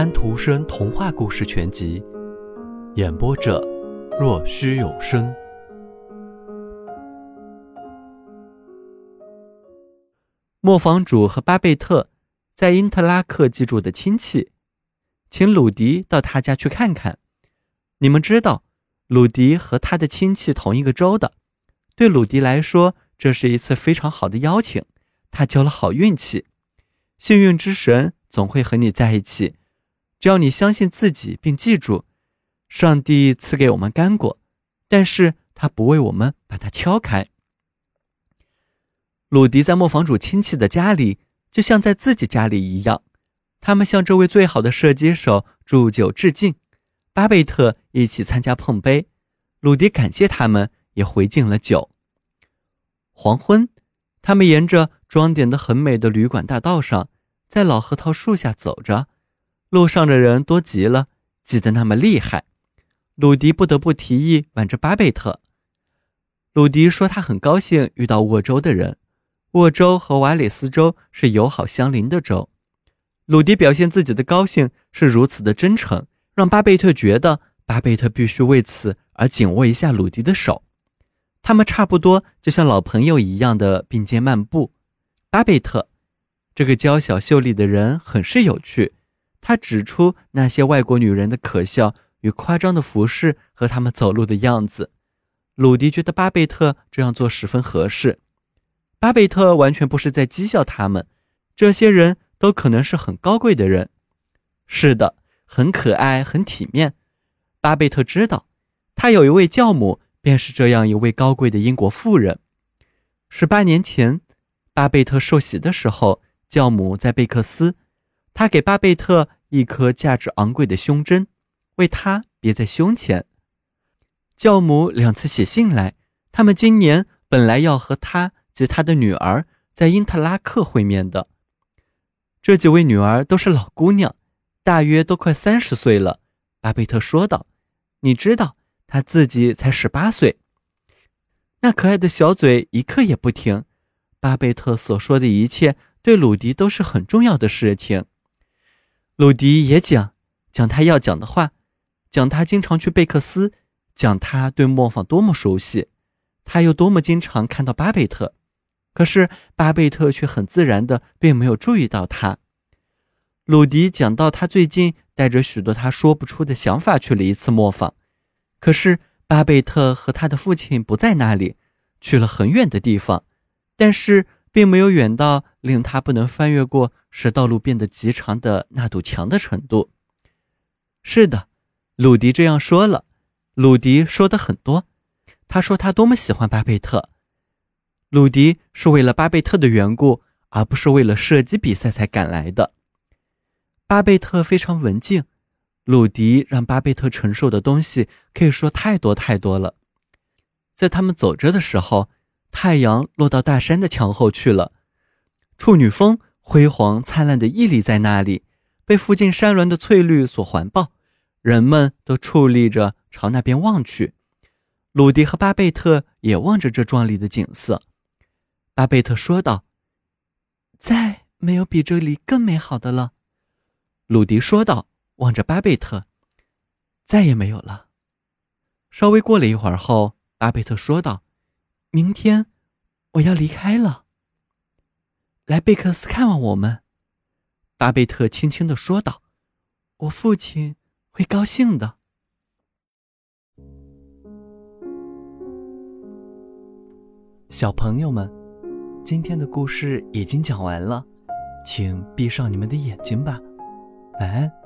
安徒生童话故事全集，演播者：若虚有声。磨坊主和巴贝特在因特拉克寄住的亲戚，请鲁迪到他家去看看。你们知道，鲁迪和他的亲戚同一个州的，对鲁迪来说，这是一次非常好的邀请。他交了好运气，幸运之神总会和你在一起。只要你相信自己，并记住，上帝赐给我们干果，但是他不为我们把它敲开。鲁迪在磨坊主亲戚的家里，就像在自己家里一样。他们向这位最好的射击手祝酒致敬。巴贝特一起参加碰杯，鲁迪感谢他们，也回敬了酒。黄昏，他们沿着装点的很美的旅馆大道上，在老核桃树下走着。路上的人多极了，挤得那么厉害。鲁迪不得不提议挽着巴贝特。鲁迪说他很高兴遇到沃州的人，沃州和瓦里斯州是友好相邻的州。鲁迪表现自己的高兴是如此的真诚，让巴贝特觉得巴贝特必须为此而紧握一下鲁迪的手。他们差不多就像老朋友一样的并肩漫步。巴贝特这个娇小秀丽的人很是有趣。他指出那些外国女人的可笑与夸张的服饰和她们走路的样子。鲁迪觉得巴贝特这样做十分合适。巴贝特完全不是在讥笑他们，这些人都可能是很高贵的人。是的，很可爱，很体面。巴贝特知道，他有一位教母，便是这样一位高贵的英国妇人。十八年前，巴贝特受洗的时候，教母在贝克斯。他给巴贝特一颗价值昂贵的胸针，为他别在胸前。教母两次写信来，他们今年本来要和他及他的女儿在因特拉克会面的。这几位女儿都是老姑娘，大约都快三十岁了。巴贝特说道：“你知道，他自己才十八岁。”那可爱的小嘴一刻也不停。巴贝特所说的一切对鲁迪都是很重要的事情。鲁迪也讲讲他要讲的话，讲他经常去贝克斯，讲他对磨坊多么熟悉，他又多么经常看到巴贝特。可是巴贝特却很自然的并没有注意到他。鲁迪讲到他最近带着许多他说不出的想法去了一次磨坊，可是巴贝特和他的父亲不在那里，去了很远的地方，但是。并没有远到令他不能翻越过使道路变得极长的那堵墙的程度。是的，鲁迪这样说了。鲁迪说的很多，他说他多么喜欢巴贝特。鲁迪是为了巴贝特的缘故，而不是为了射击比赛才赶来的。巴贝特非常文静，鲁迪让巴贝特承受的东西可以说太多太多了。在他们走着的时候。太阳落到大山的墙后去了，处女峰辉煌灿烂的屹立在那里，被附近山峦的翠绿所环抱。人们都矗立着朝那边望去。鲁迪和巴贝特也望着这壮丽的景色。巴贝特说道：“再没有比这里更美好的了。”鲁迪说道，望着巴贝特：“再也没有了。”稍微过了一会儿后，巴贝特说道。明天我要离开了。来贝克斯看望我们，巴贝特轻轻的说道：“我父亲会高兴的。”小朋友们，今天的故事已经讲完了，请闭上你们的眼睛吧，晚安。